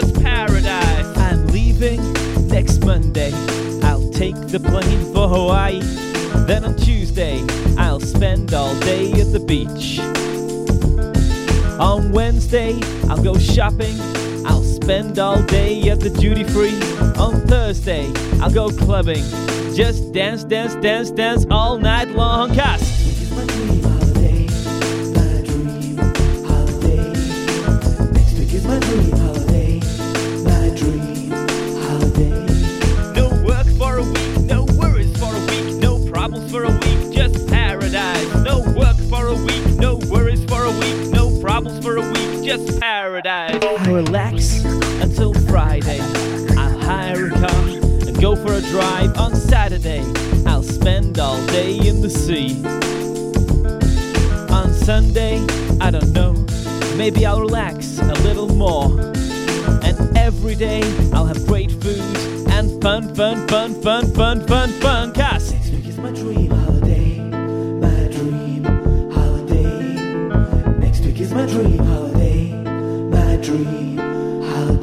just paradise. I'm leaving next Monday. I'll take the plane for Hawaii. Then on Tuesday, I'll spend all day at the beach. On Wednesday, I'll go shopping. I'll spend all day at the duty free. On Thursday, I'll go clubbing. Just dance, dance, dance, dance all night long. Cast. my dream. Just paradise. I relax until Friday. I'll hire a car and go for a drive on Saturday. I'll spend all day in the sea. On Sunday, I don't know, maybe I'll relax a little more. And every day I'll have great food and fun, fun, fun, fun, fun, fun, fun. Cause Next week is my dream holiday, my dream holiday. Next week is my dream holiday,